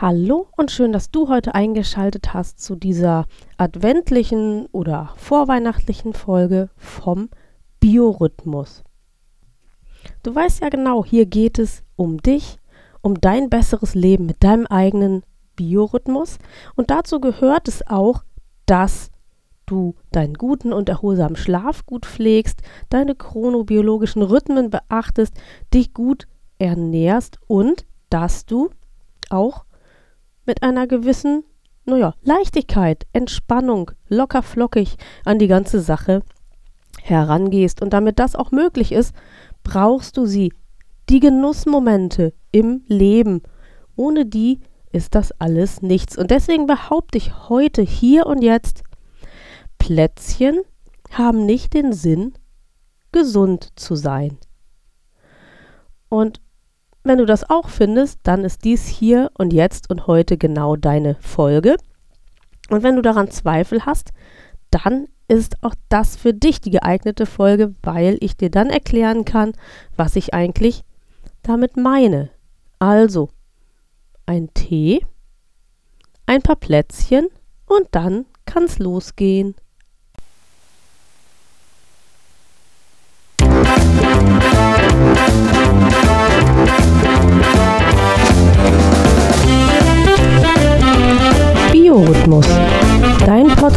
Hallo und schön, dass du heute eingeschaltet hast zu dieser adventlichen oder vorweihnachtlichen Folge vom Biorhythmus. Du weißt ja genau, hier geht es um dich, um dein besseres Leben mit deinem eigenen Biorhythmus und dazu gehört es auch, dass du deinen guten und erholsamen Schlaf gut pflegst, deine chronobiologischen Rhythmen beachtest, dich gut ernährst und dass du auch mit einer gewissen, naja, Leichtigkeit, Entspannung, locker flockig an die ganze Sache herangehst. Und damit das auch möglich ist, brauchst du sie, die Genussmomente im Leben. Ohne die ist das alles nichts. Und deswegen behaupte ich heute, hier und jetzt, Plätzchen haben nicht den Sinn, gesund zu sein. Und wenn du das auch findest, dann ist dies hier und jetzt und heute genau deine Folge. Und wenn du daran Zweifel hast, dann ist auch das für dich die geeignete Folge, weil ich dir dann erklären kann, was ich eigentlich damit meine. Also ein Tee, ein paar Plätzchen und dann kann's losgehen.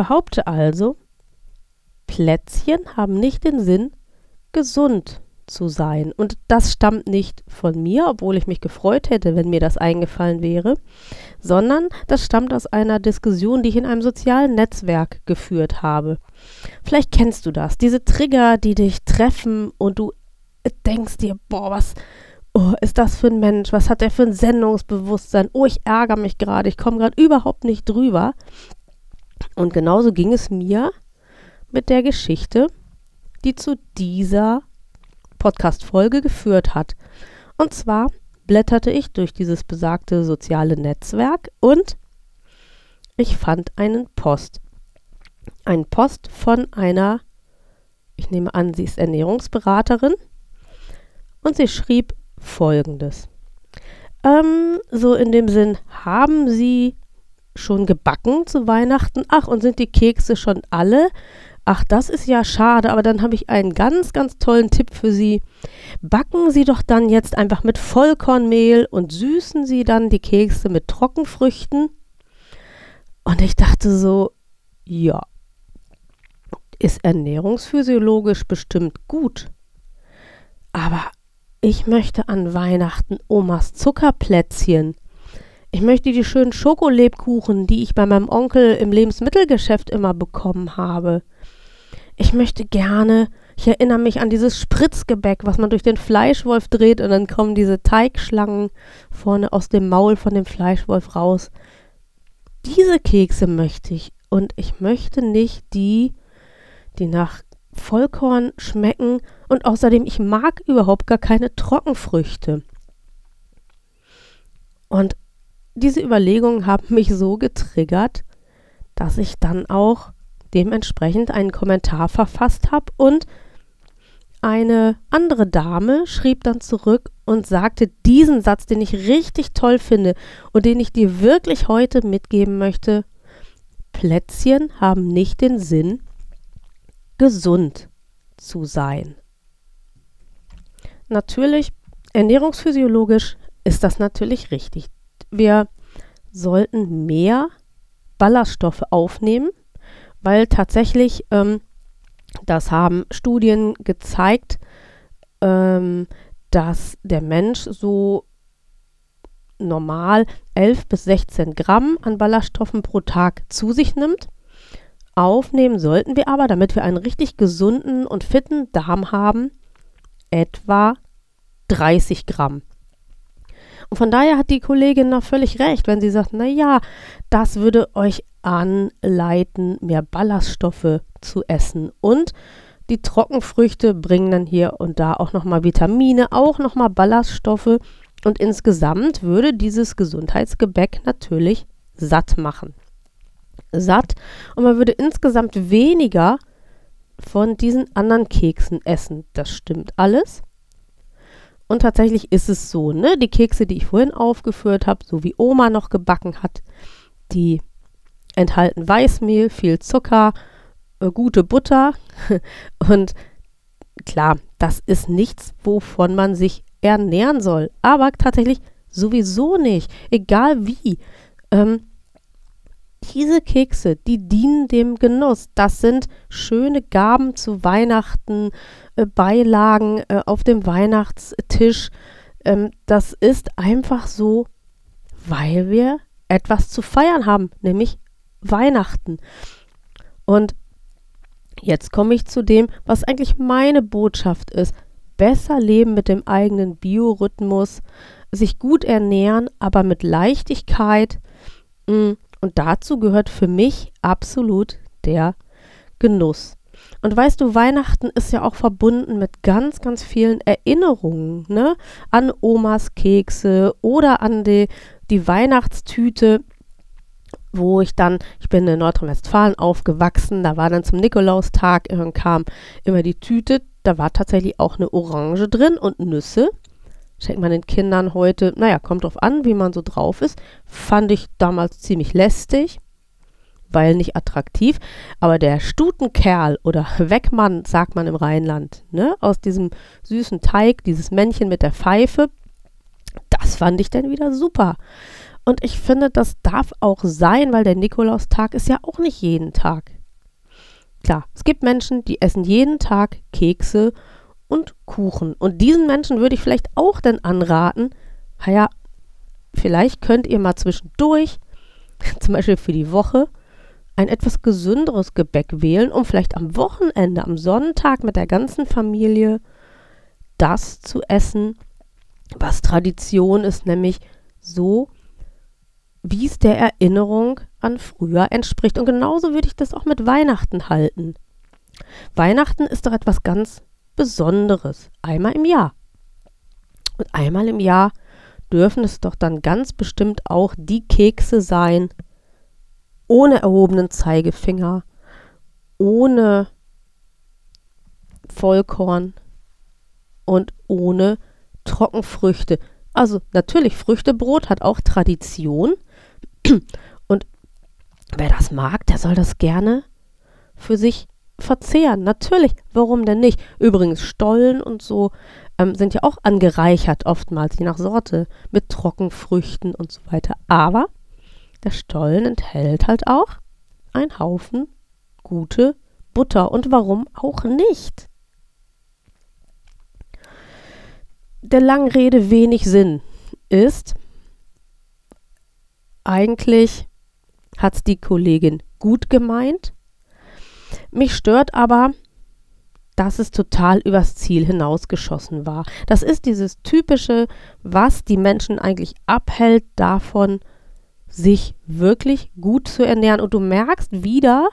Behaupte also, Plätzchen haben nicht den Sinn, gesund zu sein. Und das stammt nicht von mir, obwohl ich mich gefreut hätte, wenn mir das eingefallen wäre, sondern das stammt aus einer Diskussion, die ich in einem sozialen Netzwerk geführt habe. Vielleicht kennst du das, diese Trigger, die dich treffen und du denkst dir, boah, was oh, ist das für ein Mensch? Was hat der für ein Sendungsbewusstsein? Oh, ich ärgere mich gerade, ich komme gerade überhaupt nicht drüber. Und genauso ging es mir mit der Geschichte, die zu dieser Podcast-Folge geführt hat. Und zwar blätterte ich durch dieses besagte soziale Netzwerk und ich fand einen Post. Ein Post von einer, ich nehme an, sie ist Ernährungsberaterin und sie schrieb folgendes. Ähm, so in dem Sinn, haben Sie schon gebacken zu Weihnachten? Ach, und sind die Kekse schon alle? Ach, das ist ja schade, aber dann habe ich einen ganz, ganz tollen Tipp für Sie. Backen Sie doch dann jetzt einfach mit Vollkornmehl und süßen Sie dann die Kekse mit Trockenfrüchten. Und ich dachte so, ja, ist ernährungsphysiologisch bestimmt gut. Aber ich möchte an Weihnachten Omas Zuckerplätzchen. Ich möchte die schönen Schokolebkuchen, die ich bei meinem Onkel im Lebensmittelgeschäft immer bekommen habe. Ich möchte gerne, ich erinnere mich an dieses Spritzgebäck, was man durch den Fleischwolf dreht und dann kommen diese Teigschlangen vorne aus dem Maul von dem Fleischwolf raus. Diese Kekse möchte ich und ich möchte nicht die, die nach Vollkorn schmecken und außerdem ich mag überhaupt gar keine Trockenfrüchte. Und diese Überlegungen haben mich so getriggert, dass ich dann auch dementsprechend einen Kommentar verfasst habe und eine andere Dame schrieb dann zurück und sagte diesen Satz, den ich richtig toll finde und den ich dir wirklich heute mitgeben möchte. Plätzchen haben nicht den Sinn, gesund zu sein. Natürlich, ernährungsphysiologisch ist das natürlich richtig wir sollten mehr Ballaststoffe aufnehmen, weil tatsächlich, ähm, das haben Studien gezeigt, ähm, dass der Mensch so normal 11 bis 16 Gramm an Ballaststoffen pro Tag zu sich nimmt. Aufnehmen sollten wir aber, damit wir einen richtig gesunden und fitten Darm haben, etwa 30 Gramm. Von daher hat die Kollegin da völlig recht, wenn sie sagt, naja, das würde euch anleiten, mehr Ballaststoffe zu essen. Und die Trockenfrüchte bringen dann hier und da auch nochmal Vitamine, auch nochmal Ballaststoffe. Und insgesamt würde dieses Gesundheitsgebäck natürlich satt machen. Satt und man würde insgesamt weniger von diesen anderen Keksen essen. Das stimmt alles. Und tatsächlich ist es so, ne? Die Kekse, die ich vorhin aufgeführt habe, so wie Oma noch gebacken hat, die enthalten Weißmehl, viel Zucker, äh, gute Butter. Und klar, das ist nichts, wovon man sich ernähren soll. Aber tatsächlich sowieso nicht. Egal wie. Ähm, diese Kekse, die dienen dem Genuss. Das sind schöne Gaben zu Weihnachten, äh, Beilagen äh, auf dem Weihnachtstisch. Ähm, das ist einfach so, weil wir etwas zu feiern haben, nämlich Weihnachten. Und jetzt komme ich zu dem, was eigentlich meine Botschaft ist. Besser leben mit dem eigenen Biorhythmus, sich gut ernähren, aber mit Leichtigkeit. Mh, mm, und dazu gehört für mich absolut der Genuss. Und weißt du, Weihnachten ist ja auch verbunden mit ganz, ganz vielen Erinnerungen, ne? An Omas Kekse oder an die, die Weihnachtstüte, wo ich dann, ich bin in Nordrhein-Westfalen aufgewachsen, da war dann zum Nikolaustag, kam immer die Tüte, da war tatsächlich auch eine Orange drin und Nüsse schenkt man den Kindern heute, naja, kommt drauf an, wie man so drauf ist. Fand ich damals ziemlich lästig, weil nicht attraktiv. Aber der Stutenkerl oder Weckmann, sagt man im Rheinland, ne, aus diesem süßen Teig, dieses Männchen mit der Pfeife, das fand ich dann wieder super. Und ich finde, das darf auch sein, weil der Nikolaustag ist ja auch nicht jeden Tag. Klar, es gibt Menschen, die essen jeden Tag Kekse und Kuchen. Und diesen Menschen würde ich vielleicht auch dann anraten, naja, vielleicht könnt ihr mal zwischendurch, zum Beispiel für die Woche, ein etwas gesünderes Gebäck wählen, um vielleicht am Wochenende, am Sonntag mit der ganzen Familie das zu essen, was Tradition ist, nämlich so, wie es der Erinnerung an früher entspricht. Und genauso würde ich das auch mit Weihnachten halten. Weihnachten ist doch etwas ganz Besonderes, einmal im Jahr. Und einmal im Jahr dürfen es doch dann ganz bestimmt auch die Kekse sein, ohne erhobenen Zeigefinger, ohne Vollkorn und ohne Trockenfrüchte. Also natürlich, Früchtebrot hat auch Tradition. Und wer das mag, der soll das gerne für sich verzehren. Natürlich, warum denn nicht? Übrigens, Stollen und so ähm, sind ja auch angereichert oftmals, je nach Sorte, mit Trockenfrüchten und so weiter. Aber der Stollen enthält halt auch einen Haufen gute Butter. Und warum auch nicht? Der Langrede wenig Sinn ist, eigentlich hat es die Kollegin gut gemeint, mich stört aber, dass es total übers Ziel hinausgeschossen war. Das ist dieses typische, was die Menschen eigentlich abhält davon, sich wirklich gut zu ernähren. Und du merkst wieder,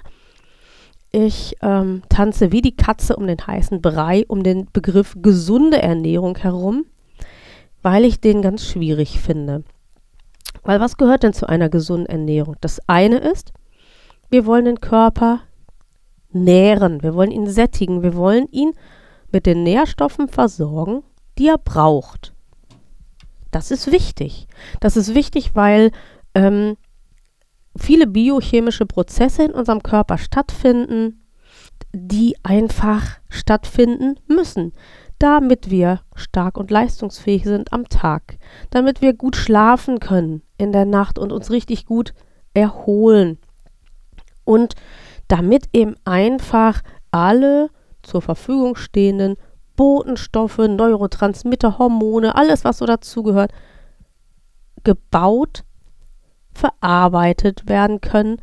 ich ähm, tanze wie die Katze um den heißen Brei, um den Begriff gesunde Ernährung herum, weil ich den ganz schwierig finde. Weil was gehört denn zu einer gesunden Ernährung? Das eine ist, wir wollen den Körper nähren, wir wollen ihn sättigen, wir wollen ihn mit den Nährstoffen versorgen, die er braucht. Das ist wichtig. Das ist wichtig, weil ähm, viele biochemische Prozesse in unserem Körper stattfinden, die einfach stattfinden müssen, damit wir stark und leistungsfähig sind am Tag, damit wir gut schlafen können in der Nacht und uns richtig gut erholen. Und damit eben einfach alle zur Verfügung stehenden Botenstoffe, Neurotransmitter, Hormone, alles, was so dazugehört, gebaut, verarbeitet werden können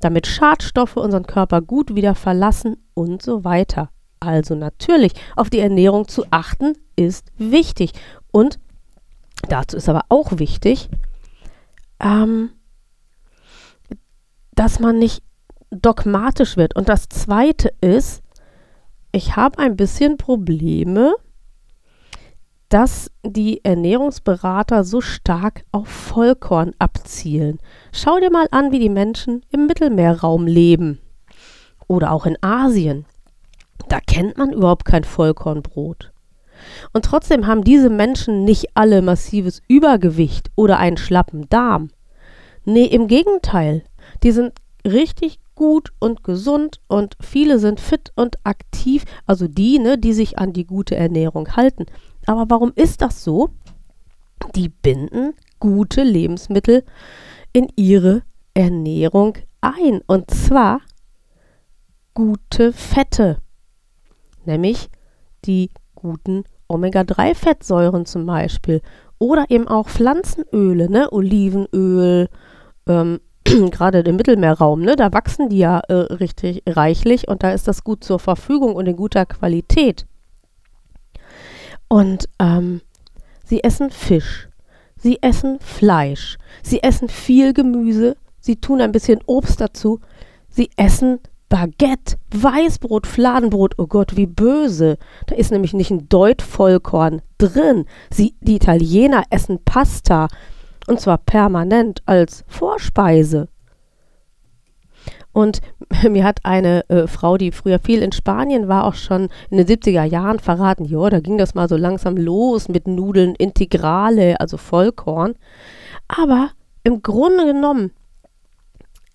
damit Schadstoffe unseren Körper gut wieder verlassen und so weiter. Also natürlich, auf die Ernährung zu achten ist wichtig. Und dazu ist aber auch wichtig, ähm, dass man nicht dogmatisch wird. Und das Zweite ist, ich habe ein bisschen Probleme, dass die Ernährungsberater so stark auf Vollkorn abzielen. Schau dir mal an, wie die Menschen im Mittelmeerraum leben oder auch in Asien. Da kennt man überhaupt kein Vollkornbrot. Und trotzdem haben diese Menschen nicht alle massives Übergewicht oder einen schlappen Darm. Nee, im Gegenteil. Die sind richtig gut und gesund und viele sind fit und aktiv, also die, ne, die sich an die gute Ernährung halten. Aber warum ist das so? Die binden gute Lebensmittel in ihre Ernährung ein. Und zwar gute Fette, nämlich die guten Omega-3-Fettsäuren zum Beispiel. Oder eben auch Pflanzenöle, ne? Olivenöl, ähm, gerade im Mittelmeerraum, ne? Da wachsen die ja äh, richtig reichlich und da ist das gut zur Verfügung und in guter Qualität. Und ähm, sie essen Fisch, sie essen Fleisch, sie essen viel Gemüse, sie tun ein bisschen Obst dazu, sie essen Baguette, Weißbrot, Fladenbrot, oh Gott, wie böse. Da ist nämlich nicht ein Deut-Vollkorn drin. Sie, die Italiener essen Pasta und zwar permanent als Vorspeise. Und mir hat eine äh, Frau, die früher viel in Spanien war, auch schon in den 70er Jahren verraten, ja, da ging das mal so langsam los mit Nudeln Integrale, also Vollkorn. Aber im Grunde genommen,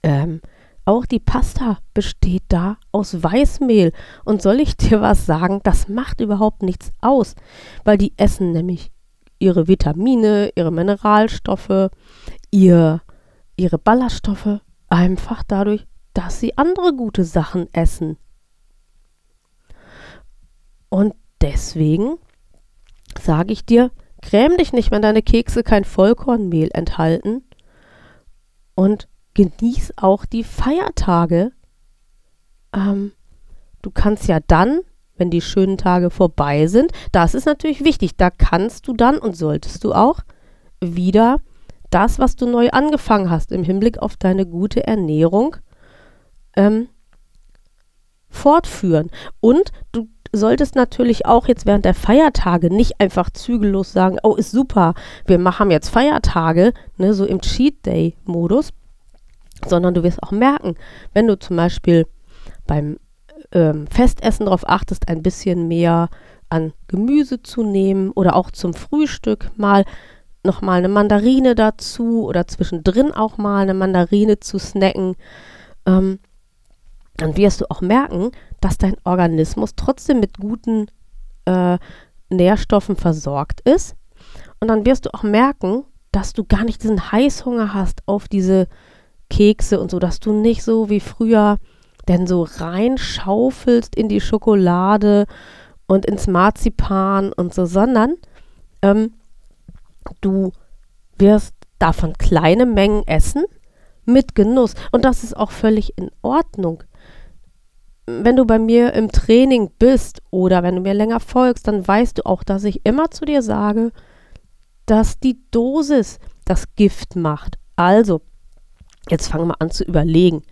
ähm, auch die Pasta besteht da aus Weißmehl. Und soll ich dir was sagen? Das macht überhaupt nichts aus, weil die essen nämlich ihre Vitamine, ihre Mineralstoffe, ihr, ihre Ballaststoffe einfach dadurch, dass sie andere gute Sachen essen. Und deswegen sage ich dir, gräm dich nicht, wenn deine Kekse kein Vollkornmehl enthalten und genieß auch die Feiertage. Ähm, du kannst ja dann, wenn die schönen Tage vorbei sind, das ist natürlich wichtig, da kannst du dann und solltest du auch wieder das, was du neu angefangen hast im Hinblick auf deine gute Ernährung, ähm, fortführen. Und du solltest natürlich auch jetzt während der Feiertage nicht einfach zügellos sagen, oh, ist super, wir machen jetzt Feiertage, ne, so im Cheat Day Modus, sondern du wirst auch merken, wenn du zum Beispiel beim ähm, Festessen darauf achtest, ein bisschen mehr an Gemüse zu nehmen oder auch zum Frühstück mal nochmal eine Mandarine dazu oder zwischendrin auch mal eine Mandarine zu snacken, ähm, dann wirst du auch merken, dass dein Organismus trotzdem mit guten äh, Nährstoffen versorgt ist. Und dann wirst du auch merken, dass du gar nicht diesen Heißhunger hast auf diese Kekse und so, dass du nicht so wie früher denn so reinschaufelst in die Schokolade und ins Marzipan und so, sondern ähm, du wirst davon kleine Mengen essen mit Genuss. Und das ist auch völlig in Ordnung. Wenn du bei mir im Training bist oder wenn du mir länger folgst, dann weißt du auch, dass ich immer zu dir sage, dass die Dosis das Gift macht. Also, Jetzt fangen wir an zu überlegen.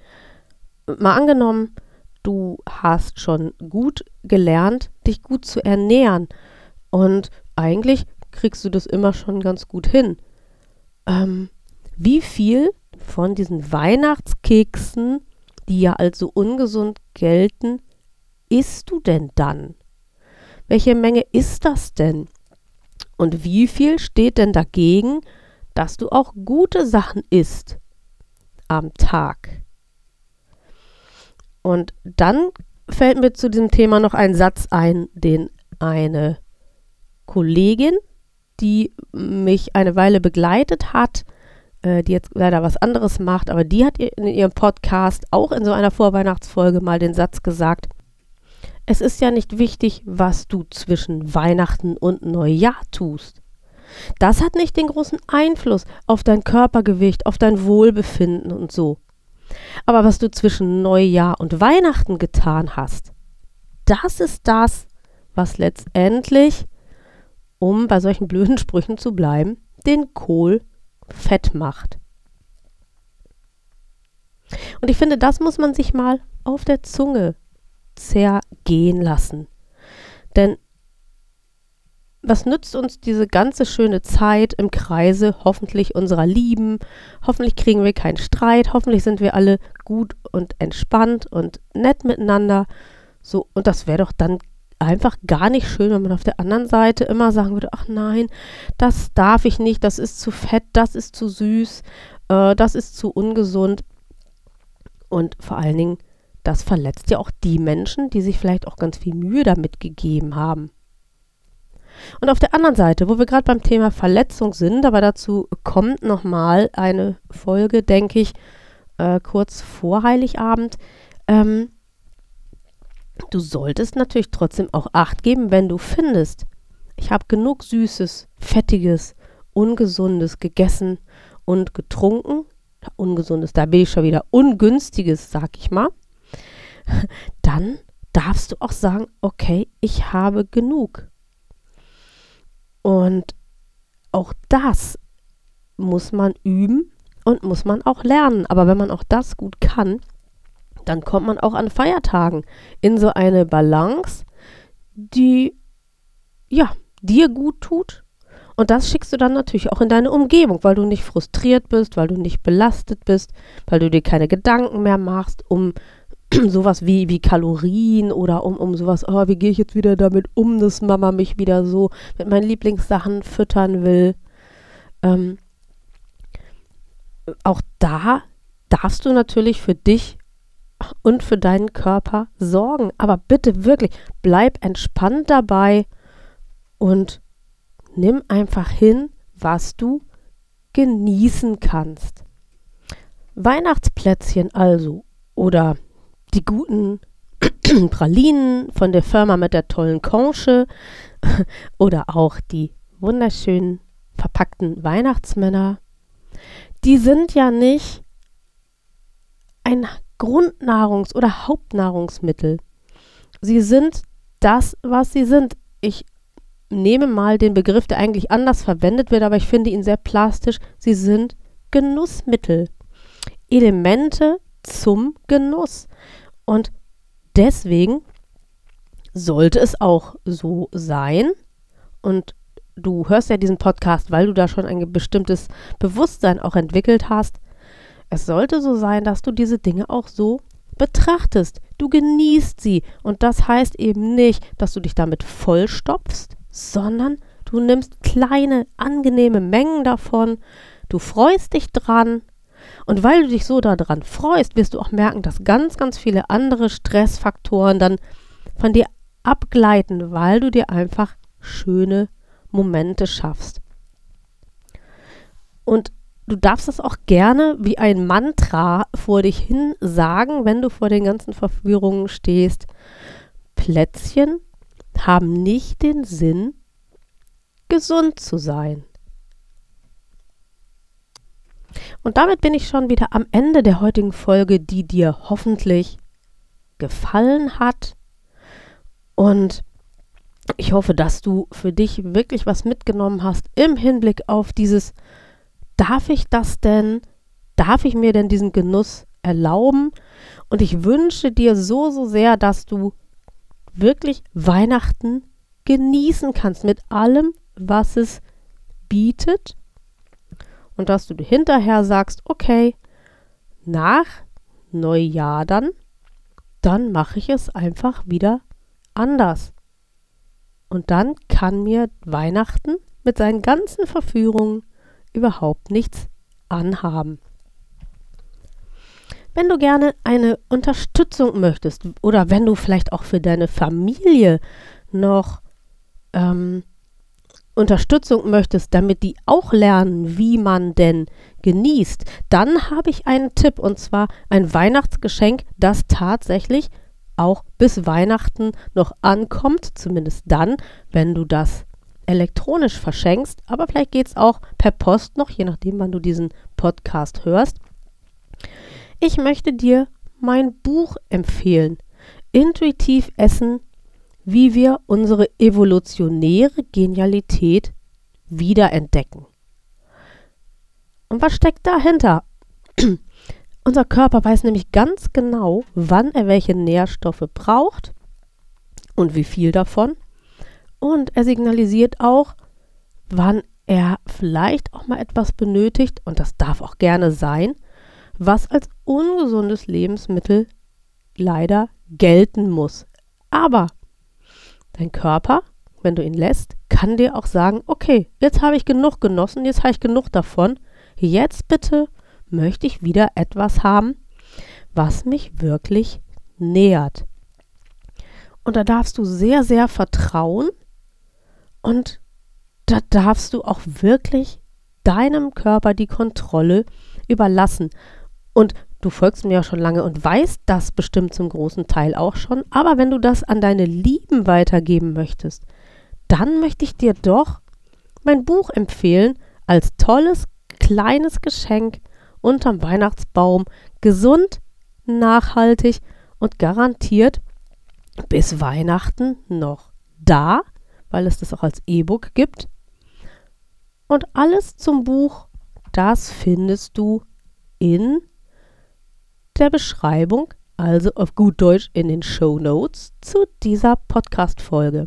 Mal angenommen, du hast schon gut gelernt, dich gut zu ernähren und eigentlich kriegst du das immer schon ganz gut hin. Ähm, wie viel von diesen Weihnachtskeksen, die ja als so ungesund gelten, isst du denn dann? Welche Menge ist das denn? Und wie viel steht denn dagegen, dass du auch gute Sachen isst? am Tag. Und dann fällt mir zu diesem Thema noch ein Satz ein, den eine Kollegin, die mich eine Weile begleitet hat, äh, die jetzt leider was anderes macht, aber die hat in ihrem Podcast auch in so einer Vorweihnachtsfolge mal den Satz gesagt, es ist ja nicht wichtig, was du zwischen Weihnachten und Neujahr tust. Das hat nicht den großen Einfluss auf dein Körpergewicht, auf dein Wohlbefinden und so. Aber was du zwischen Neujahr und Weihnachten getan hast, das ist das, was letztendlich, um bei solchen blöden Sprüchen zu bleiben, den Kohl fett macht. Und ich finde, das muss man sich mal auf der Zunge zergehen lassen. Denn was nützt uns diese ganze schöne Zeit im Kreise hoffentlich unserer Lieben? Hoffentlich kriegen wir keinen Streit, hoffentlich sind wir alle gut und entspannt und nett miteinander. So, und das wäre doch dann einfach gar nicht schön, wenn man auf der anderen Seite immer sagen würde, ach nein, das darf ich nicht, das ist zu fett, das ist zu süß, äh, das ist zu ungesund. Und vor allen Dingen, das verletzt ja auch die Menschen, die sich vielleicht auch ganz viel Mühe damit gegeben haben. Und auf der anderen Seite, wo wir gerade beim Thema Verletzung sind, aber dazu kommt nochmal eine Folge, denke ich, äh, kurz vor Heiligabend. Ähm, du solltest natürlich trotzdem auch Acht geben, wenn du findest, ich habe genug Süßes, Fettiges, Ungesundes gegessen und getrunken. Ungesundes, da bin ich schon wieder Ungünstiges, sag ich mal. Dann darfst du auch sagen, okay, ich habe genug. Und auch das muss man üben und muss man auch lernen. Aber wenn man auch das gut kann, dann kommt man auch an Feiertagen in so eine Balance, die ja dir gut tut. Und das schickst du dann natürlich auch in deine Umgebung, weil du nicht frustriert bist, weil du nicht belastet bist, weil du dir keine Gedanken mehr machst um sowas wie, wie Kalorien oder um, um sowas, oh, wie gehe ich jetzt wieder damit um, dass Mama mich wieder so mit meinen Lieblingssachen füttern will. Ähm, auch da darfst du natürlich für dich und für deinen Körper sorgen. Aber bitte wirklich, bleib entspannt dabei und nimm einfach hin, was du genießen kannst. Weihnachtsplätzchen also oder die guten Pralinen von der Firma mit der tollen Conche oder auch die wunderschönen verpackten Weihnachtsmänner, die sind ja nicht ein Grundnahrungs- oder Hauptnahrungsmittel. Sie sind das, was sie sind. Ich nehme mal den Begriff, der eigentlich anders verwendet wird, aber ich finde ihn sehr plastisch. Sie sind Genussmittel. Elemente zum Genuss. Und deswegen sollte es auch so sein. Und du hörst ja diesen Podcast, weil du da schon ein bestimmtes Bewusstsein auch entwickelt hast. Es sollte so sein, dass du diese Dinge auch so betrachtest. Du genießt sie. Und das heißt eben nicht, dass du dich damit vollstopfst, sondern du nimmst kleine, angenehme Mengen davon. Du freust dich dran und weil du dich so daran freust, wirst du auch merken, dass ganz, ganz viele andere Stressfaktoren dann von dir abgleiten, weil du dir einfach schöne Momente schaffst. Und du darfst das auch gerne wie ein Mantra vor dich hin sagen, wenn du vor den ganzen Verführungen stehst. Plätzchen haben nicht den Sinn, gesund zu sein. Und damit bin ich schon wieder am Ende der heutigen Folge, die dir hoffentlich gefallen hat. Und ich hoffe, dass du für dich wirklich was mitgenommen hast im Hinblick auf dieses, darf ich das denn? Darf ich mir denn diesen Genuss erlauben? Und ich wünsche dir so, so sehr, dass du wirklich Weihnachten genießen kannst mit allem, was es bietet und dass du hinterher sagst, okay, nach Neujahr dann, dann mache ich es einfach wieder anders. Und dann kann mir Weihnachten mit seinen ganzen Verführungen überhaupt nichts anhaben. Wenn du gerne eine Unterstützung möchtest oder wenn du vielleicht auch für deine Familie noch ähm, Unterstützung möchtest, damit die auch lernen, wie man denn genießt, dann habe ich einen Tipp und zwar ein Weihnachtsgeschenk, das tatsächlich auch bis Weihnachten noch ankommt, zumindest dann, wenn du das elektronisch verschenkst, aber vielleicht geht es auch per Post noch, je nachdem, wann du diesen Podcast hörst. Ich möchte dir mein Buch empfehlen. Intuitiv Essen, wie wir unsere evolutionäre Genialität wiederentdecken. Und was steckt dahinter? Unser Körper weiß nämlich ganz genau, wann er welche Nährstoffe braucht und wie viel davon. Und er signalisiert auch, wann er vielleicht auch mal etwas benötigt, und das darf auch gerne sein, was als ungesundes Lebensmittel leider gelten muss. Aber dein Körper, wenn du ihn lässt, kann dir auch sagen, okay, jetzt habe ich genug genossen, jetzt habe ich genug davon, jetzt bitte möchte ich wieder etwas haben, was mich wirklich nähert. Und da darfst du sehr, sehr vertrauen und da darfst du auch wirklich deinem Körper die Kontrolle überlassen. Und du folgst mir ja schon lange und weißt das bestimmt zum großen Teil auch schon. Aber wenn du das an deine Lieben weitergeben möchtest, dann möchte ich dir doch mein Buch empfehlen als tolles kleines Geschenk unterm Weihnachtsbaum. Gesund, nachhaltig und garantiert bis Weihnachten noch da, weil es das auch als E-Book gibt. Und alles zum Buch, das findest du in der Beschreibung, also auf gut Deutsch in den Show Notes zu dieser Podcast-Folge.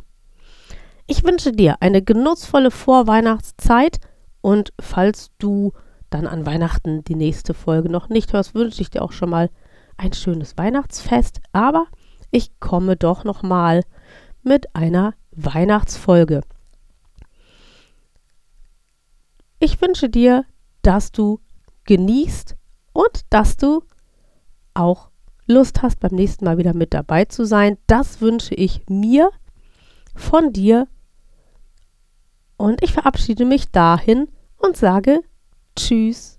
Ich wünsche dir eine genussvolle Vorweihnachtszeit und falls du dann an Weihnachten die nächste Folge noch nicht hörst, wünsche ich dir auch schon mal ein schönes Weihnachtsfest. Aber ich komme doch noch mal mit einer Weihnachtsfolge. Ich wünsche dir, dass du genießt und dass du auch Lust hast, beim nächsten Mal wieder mit dabei zu sein. Das wünsche ich mir von dir. Und ich verabschiede mich dahin und sage Tschüss.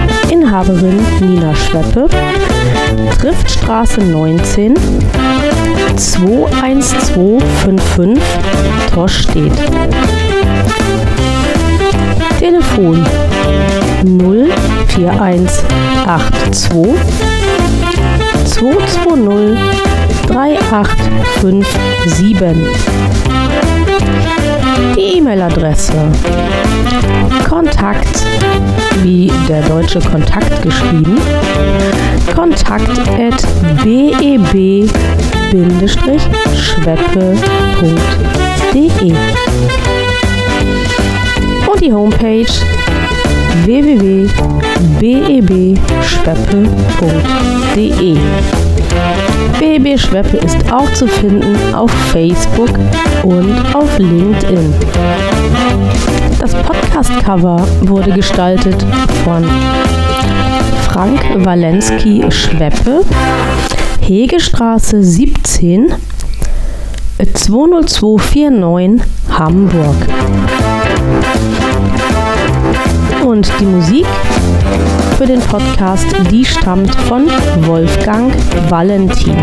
Inhaberin Nina Schweppe, Triftstraße 19 21255 Torstedt. Telefon 04182 220 3857. Die E-Mail-Adresse. Kontakt wie der deutsche Kontakt geschrieben. Kontakt at beb-schweppe.de und die Homepage www.bebschweppe.de BB Schweppe ist auch zu finden auf Facebook und auf LinkedIn. Das Podcast-Cover wurde gestaltet von Frank Walensky Schweppe, Hegestraße 17, 20249 Hamburg. Und die Musik für den Podcast, die stammt von Wolfgang Valentin.